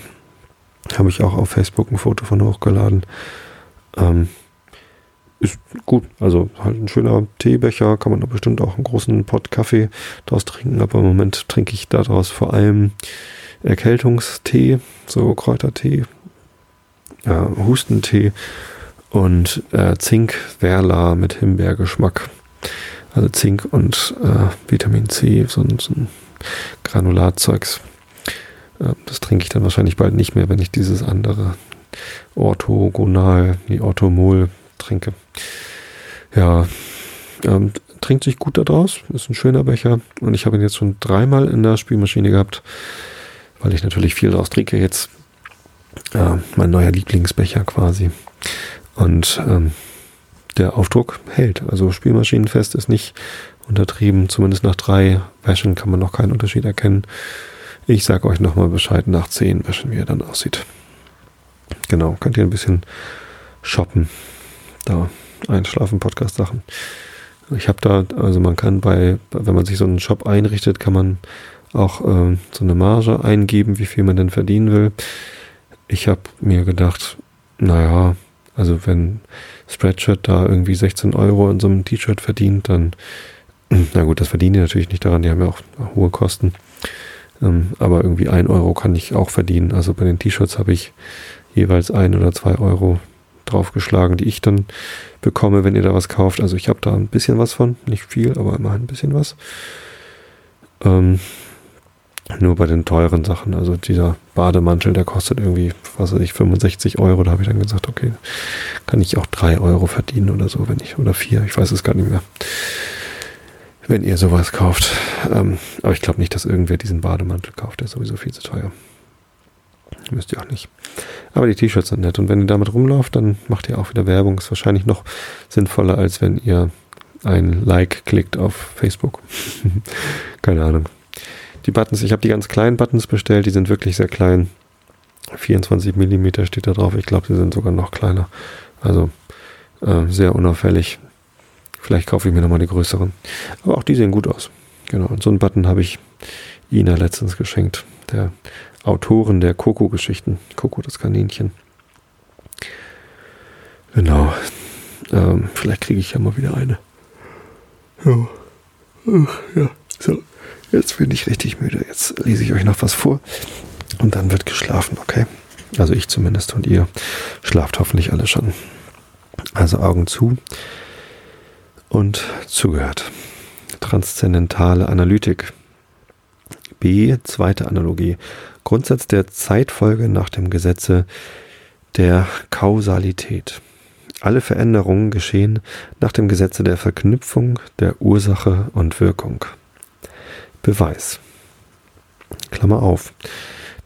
Habe ich auch auf Facebook ein Foto von hochgeladen. Ähm, ist gut. Also halt ein schöner Teebecher, kann man da bestimmt auch einen großen Pott Kaffee draus trinken, aber im Moment trinke ich daraus vor allem Erkältungstee, so Kräutertee, äh, Hustentee und äh, Zink-Werla mit Himbeergeschmack. Also Zink und äh, Vitamin C, so, so ein Granulatzeugs. Äh, das trinke ich dann wahrscheinlich bald nicht mehr, wenn ich dieses andere Orthogonal, die Orthomol trinke. Ja, ähm, trinkt sich gut daraus, ist ein schöner Becher und ich habe ihn jetzt schon dreimal in der Spülmaschine gehabt, weil ich natürlich viel daraus trinke jetzt. Äh, mein neuer Lieblingsbecher quasi. Und ähm, der Aufdruck hält. Also Spielmaschinenfest ist nicht untertrieben. Zumindest nach drei Wäschen kann man noch keinen Unterschied erkennen. Ich sage euch nochmal Bescheid nach zehn Wäschen, wie er dann aussieht. Genau, könnt ihr ein bisschen shoppen da Einschlafen, Podcast Sachen. Ich habe da, also man kann bei, wenn man sich so einen Shop einrichtet, kann man auch äh, so eine Marge eingeben, wie viel man denn verdienen will. Ich habe mir gedacht, naja, also wenn Spreadshirt da irgendwie 16 Euro in so einem T-Shirt verdient, dann, na gut, das verdienen die natürlich nicht daran, die haben ja auch hohe Kosten. Ähm, aber irgendwie ein Euro kann ich auch verdienen. Also bei den T-Shirts habe ich jeweils ein oder zwei Euro draufgeschlagen, die ich dann bekomme, wenn ihr da was kauft. Also ich habe da ein bisschen was von, nicht viel, aber immerhin ein bisschen was. Ähm, nur bei den teuren Sachen, also dieser Bademantel, der kostet irgendwie, was weiß ich, 65 Euro. Da habe ich dann gesagt, okay, kann ich auch drei Euro verdienen oder so, wenn ich, oder vier, ich weiß es gar nicht mehr. Wenn ihr sowas kauft. Ähm, aber ich glaube nicht, dass irgendwer diesen Bademantel kauft, der ist sowieso viel zu teuer. Müsst ihr auch nicht. Aber die T-Shirts sind nett. Und wenn ihr damit rumlauft, dann macht ihr auch wieder Werbung. Ist wahrscheinlich noch sinnvoller, als wenn ihr ein Like klickt auf Facebook. Keine Ahnung. Die Buttons, ich habe die ganz kleinen Buttons bestellt, die sind wirklich sehr klein. 24 mm steht da drauf. Ich glaube, sie sind sogar noch kleiner. Also äh, sehr unauffällig. Vielleicht kaufe ich mir nochmal die größeren. Aber auch die sehen gut aus. Genau. Und so einen Button habe ich Ina letztens geschenkt. Der Autoren der Coco-Geschichten. Coco, das Kaninchen. Genau. Ähm, vielleicht kriege ich ja mal wieder eine. Ja. ja. So, jetzt bin ich richtig müde. Jetzt lese ich euch noch was vor. Und dann wird geschlafen, okay? Also ich zumindest und ihr schlaft hoffentlich alle schon. Also Augen zu und zugehört. Transzendentale Analytik. B, zweite Analogie. Grundsatz der Zeitfolge nach dem Gesetze der Kausalität. Alle Veränderungen geschehen nach dem Gesetze der Verknüpfung der Ursache und Wirkung. Beweis. Klammer auf.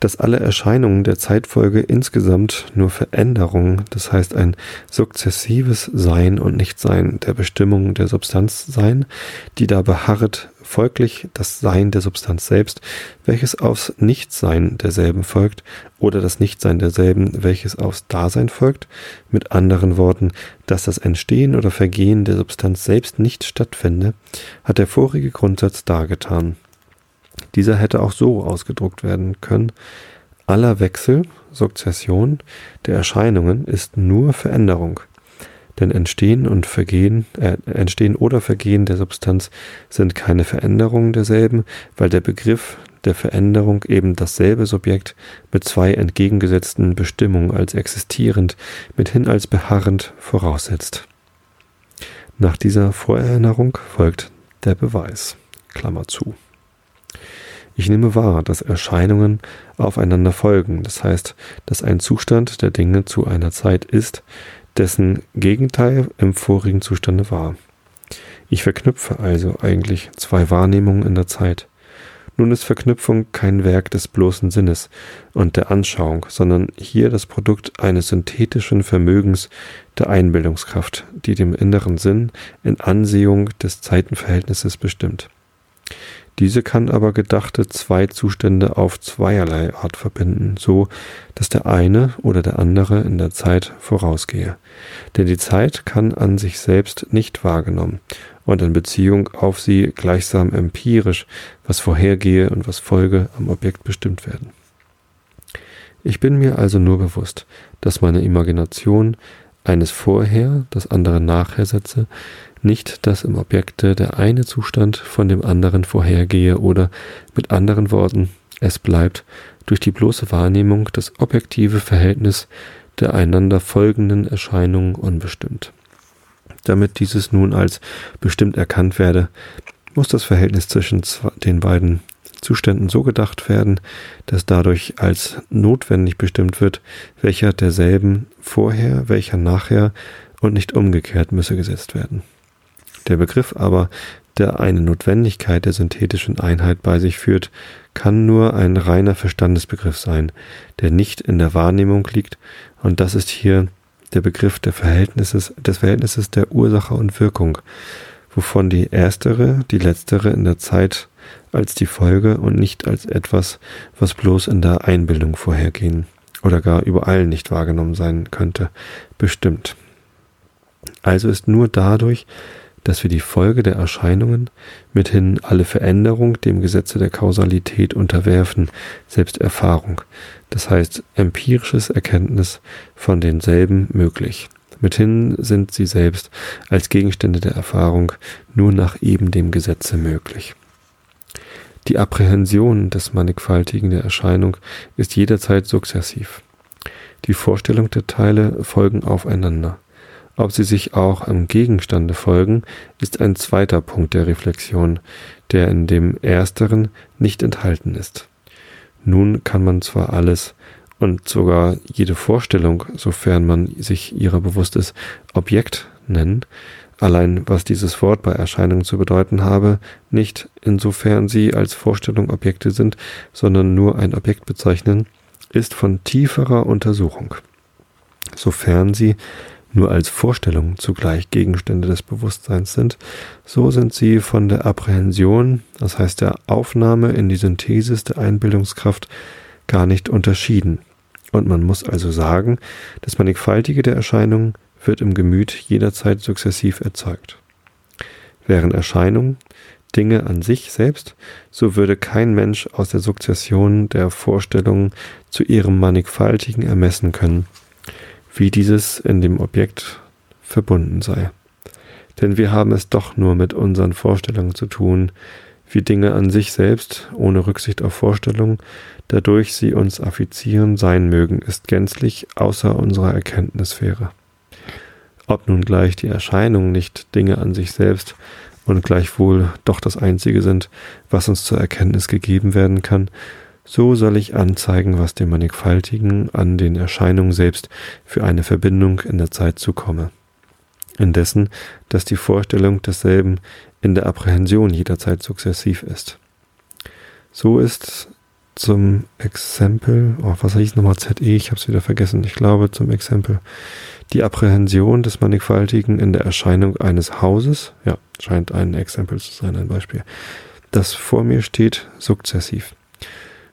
Dass alle Erscheinungen der Zeitfolge insgesamt nur Veränderungen, das heißt ein sukzessives Sein und Nichtsein der Bestimmung der Substanz sein, die da beharret, folglich das Sein der Substanz selbst, welches aufs Nichtsein derselben folgt, oder das Nichtsein derselben, welches aufs Dasein folgt, mit anderen Worten, dass das Entstehen oder Vergehen der Substanz selbst nicht stattfinde, hat der vorige Grundsatz dargetan. Dieser hätte auch so ausgedruckt werden können. Aller Wechsel, Sukzession der Erscheinungen ist nur Veränderung. Denn Entstehen und Vergehen, äh, Entstehen oder Vergehen der Substanz sind keine Veränderungen derselben, weil der Begriff der Veränderung eben dasselbe Subjekt mit zwei entgegengesetzten Bestimmungen als existierend, mithin als beharrend voraussetzt. Nach dieser Vorerinnerung folgt der Beweis. Klammer zu. Ich nehme wahr, dass Erscheinungen aufeinander folgen, das heißt, dass ein Zustand der Dinge zu einer Zeit ist, dessen Gegenteil im vorigen Zustande war. Ich verknüpfe also eigentlich zwei Wahrnehmungen in der Zeit. Nun ist Verknüpfung kein Werk des bloßen Sinnes und der Anschauung, sondern hier das Produkt eines synthetischen Vermögens der Einbildungskraft, die dem inneren Sinn in Ansehung des Zeitenverhältnisses bestimmt. Diese kann aber gedachte zwei Zustände auf zweierlei Art verbinden, so dass der eine oder der andere in der Zeit vorausgehe. Denn die Zeit kann an sich selbst nicht wahrgenommen und in Beziehung auf sie gleichsam empirisch, was vorhergehe und was folge, am Objekt bestimmt werden. Ich bin mir also nur bewusst, dass meine Imagination eines vorher, das andere nachher setze, nicht, dass im Objekte der eine Zustand von dem anderen vorhergehe oder mit anderen Worten, es bleibt durch die bloße Wahrnehmung das objektive Verhältnis der einander folgenden Erscheinungen unbestimmt. Damit dieses nun als bestimmt erkannt werde, muss das Verhältnis zwischen den beiden Zuständen so gedacht werden, dass dadurch als notwendig bestimmt wird, welcher derselben vorher, welcher nachher und nicht umgekehrt müsse gesetzt werden. Der Begriff aber, der eine Notwendigkeit der synthetischen Einheit bei sich führt, kann nur ein reiner Verstandesbegriff sein, der nicht in der Wahrnehmung liegt, und das ist hier der Begriff der Verhältnisses, des Verhältnisses der Ursache und Wirkung, wovon die erstere, die letztere in der Zeit als die Folge und nicht als etwas, was bloß in der Einbildung vorhergehen oder gar überall nicht wahrgenommen sein könnte, bestimmt. Also ist nur dadurch, dass wir die Folge der Erscheinungen, mithin alle Veränderung dem Gesetze der Kausalität unterwerfen, selbst Erfahrung, das heißt empirisches Erkenntnis von denselben möglich. Mithin sind sie selbst als Gegenstände der Erfahrung nur nach eben dem Gesetze möglich. Die Apprehension des Mannigfaltigen der Erscheinung ist jederzeit sukzessiv. Die Vorstellung der Teile folgen aufeinander. Ob sie sich auch am Gegenstande folgen, ist ein zweiter Punkt der Reflexion, der in dem ersteren nicht enthalten ist. Nun kann man zwar alles und sogar jede Vorstellung, sofern man sich ihrer bewusst ist, Objekt nennen, allein was dieses Wort bei Erscheinungen zu bedeuten habe, nicht insofern sie als Vorstellung Objekte sind, sondern nur ein Objekt bezeichnen, ist von tieferer Untersuchung. Sofern sie nur als Vorstellungen zugleich Gegenstände des Bewusstseins sind, so sind sie von der Apprehension, das heißt der Aufnahme in die Synthesis der Einbildungskraft, gar nicht unterschieden. Und man muss also sagen, das Mannigfaltige der Erscheinungen wird im Gemüt jederzeit sukzessiv erzeugt. Wären Erscheinungen Dinge an sich selbst, so würde kein Mensch aus der Sukzession der Vorstellungen zu ihrem Mannigfaltigen ermessen können, wie dieses in dem Objekt verbunden sei. Denn wir haben es doch nur mit unseren Vorstellungen zu tun, wie Dinge an sich selbst, ohne Rücksicht auf Vorstellungen, dadurch sie uns affizieren sein mögen, ist gänzlich außer unserer Erkenntnissphäre. Ob nun gleich die Erscheinungen nicht Dinge an sich selbst und gleichwohl doch das Einzige sind, was uns zur Erkenntnis gegeben werden kann, so soll ich anzeigen, was dem Mannigfaltigen an den Erscheinungen selbst für eine Verbindung in der Zeit zukomme. Indessen, dass die Vorstellung desselben in der Apprehension jederzeit sukzessiv ist. So ist zum Exempel, oh, was hieß nochmal ZE, ich habe es wieder vergessen, ich glaube zum Exempel, die Apprehension des Mannigfaltigen in der Erscheinung eines Hauses, ja, scheint ein Exempel zu sein, ein Beispiel, das vor mir steht, sukzessiv.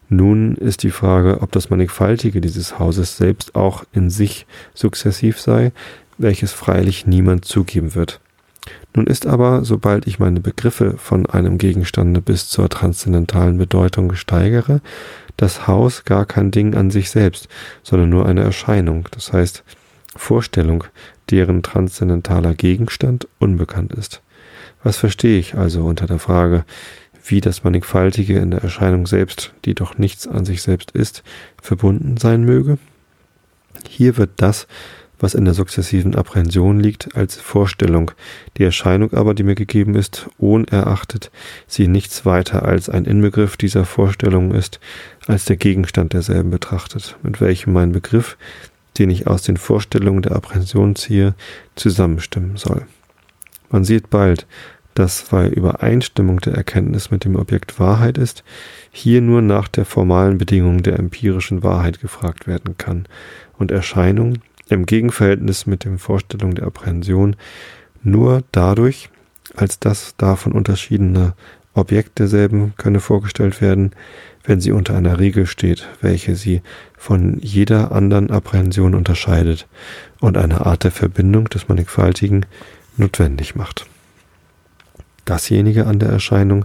Nun ist die Frage, ob das Mannigfaltige dieses Hauses selbst auch in sich sukzessiv sei, welches freilich niemand zugeben wird. Nun ist aber, sobald ich meine Begriffe von einem Gegenstande bis zur transzendentalen Bedeutung steigere, das Haus gar kein Ding an sich selbst, sondern nur eine Erscheinung, das heißt Vorstellung, deren transzendentaler Gegenstand unbekannt ist. Was verstehe ich also unter der Frage, wie das Mannigfaltige in der Erscheinung selbst, die doch nichts an sich selbst ist, verbunden sein möge? Hier wird das, was in der sukzessiven Apprehension liegt, als Vorstellung, die Erscheinung aber, die mir gegeben ist, unerachtet sie nichts weiter als ein Inbegriff dieser Vorstellung ist, als der Gegenstand derselben betrachtet, mit welchem mein Begriff, den ich aus den Vorstellungen der Apprehension ziehe, zusammenstimmen soll. Man sieht bald, dass, weil Übereinstimmung der Erkenntnis mit dem Objekt Wahrheit ist, hier nur nach der formalen Bedingung der empirischen Wahrheit gefragt werden kann und Erscheinung im Gegenverhältnis mit den Vorstellungen der Apprehension nur dadurch, als das davon unterschiedene Objekt derselben könne vorgestellt werden, wenn sie unter einer Regel steht, welche sie von jeder anderen Apprehension unterscheidet und eine Art der Verbindung des Mannigfaltigen notwendig macht. Dasjenige an der Erscheinung,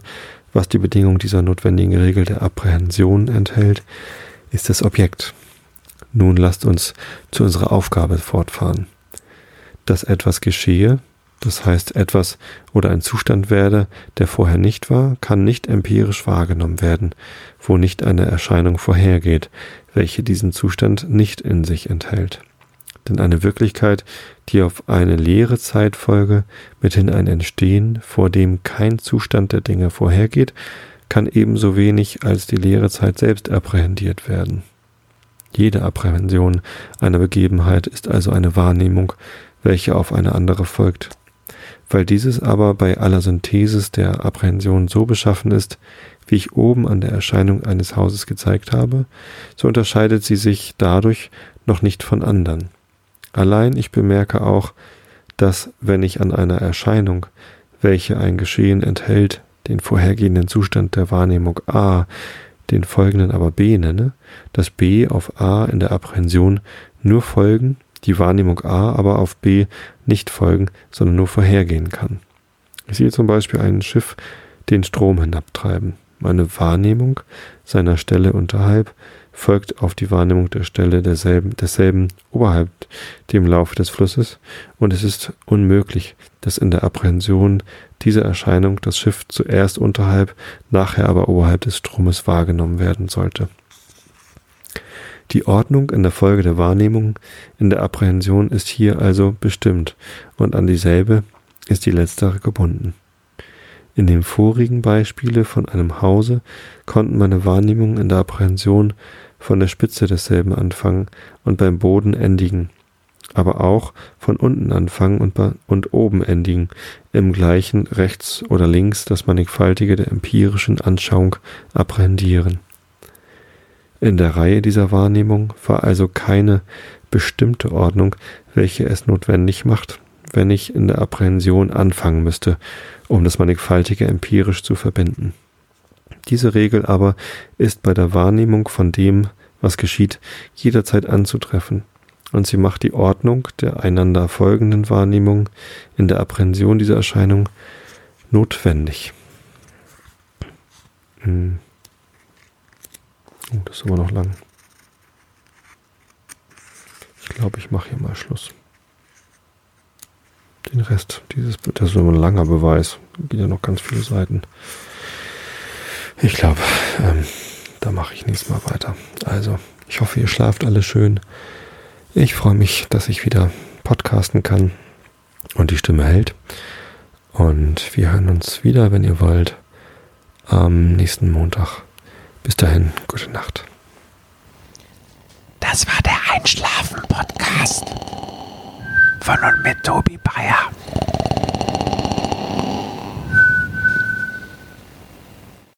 was die Bedingung dieser notwendigen Regel der Apprehension enthält, ist das Objekt, nun lasst uns zu unserer Aufgabe fortfahren. Dass etwas geschehe, das heißt etwas oder ein Zustand werde, der vorher nicht war, kann nicht empirisch wahrgenommen werden, wo nicht eine Erscheinung vorhergeht, welche diesen Zustand nicht in sich enthält. Denn eine Wirklichkeit, die auf eine leere Zeitfolge mithin ein Entstehen, vor dem kein Zustand der Dinge vorhergeht, kann ebenso wenig als die leere Zeit selbst apprehendiert werden. Jede Apprehension einer Begebenheit ist also eine Wahrnehmung, welche auf eine andere folgt. Weil dieses aber bei aller Synthesis der Apprehension so beschaffen ist, wie ich oben an der Erscheinung eines Hauses gezeigt habe, so unterscheidet sie sich dadurch noch nicht von anderen. Allein ich bemerke auch, dass wenn ich an einer Erscheinung, welche ein Geschehen enthält, den vorhergehenden Zustand der Wahrnehmung A den folgenden aber B nenne, dass B auf A in der Apprehension nur folgen, die Wahrnehmung A aber auf B nicht folgen, sondern nur vorhergehen kann. Ich sehe zum Beispiel ein Schiff den Strom hinabtreiben. Meine Wahrnehmung seiner Stelle unterhalb folgt auf die Wahrnehmung der Stelle derselben, desselben oberhalb dem Lauf des Flusses, und es ist unmöglich, dass in der Apprehension dieser Erscheinung das Schiff zuerst unterhalb, nachher aber oberhalb des Stromes wahrgenommen werden sollte. Die Ordnung in der Folge der Wahrnehmung in der Apprehension ist hier also bestimmt und an dieselbe ist die letztere gebunden. In dem vorigen Beispiele von einem Hause konnten meine Wahrnehmungen in der Apprehension von der Spitze desselben anfangen und beim Boden endigen, aber auch von unten anfangen und, und oben endigen, im gleichen rechts oder links das Mannigfaltige der empirischen Anschauung apprehendieren. In der Reihe dieser Wahrnehmung war also keine bestimmte Ordnung, welche es notwendig macht, wenn ich in der Apprehension anfangen müsste, um das Mannigfaltige empirisch zu verbinden. Diese Regel aber ist bei der Wahrnehmung von dem, was geschieht, jederzeit anzutreffen, und sie macht die Ordnung der einander folgenden Wahrnehmung in der Apprehension dieser Erscheinung notwendig. Hm. Oh, das ist aber noch lang. Ich glaube, ich mache hier mal Schluss den Rest dieses, das ist ein langer Beweis. Geht ja noch ganz viele Seiten. Ich glaube, ähm, da mache ich nächstes Mal weiter. Also, ich hoffe, ihr schlaft alle schön. Ich freue mich, dass ich wieder podcasten kann und die Stimme hält. Und wir hören uns wieder, wenn ihr wollt, am nächsten Montag. Bis dahin, gute Nacht. Das war der Einschlafen-Podcast von und mit Tobi Bayer.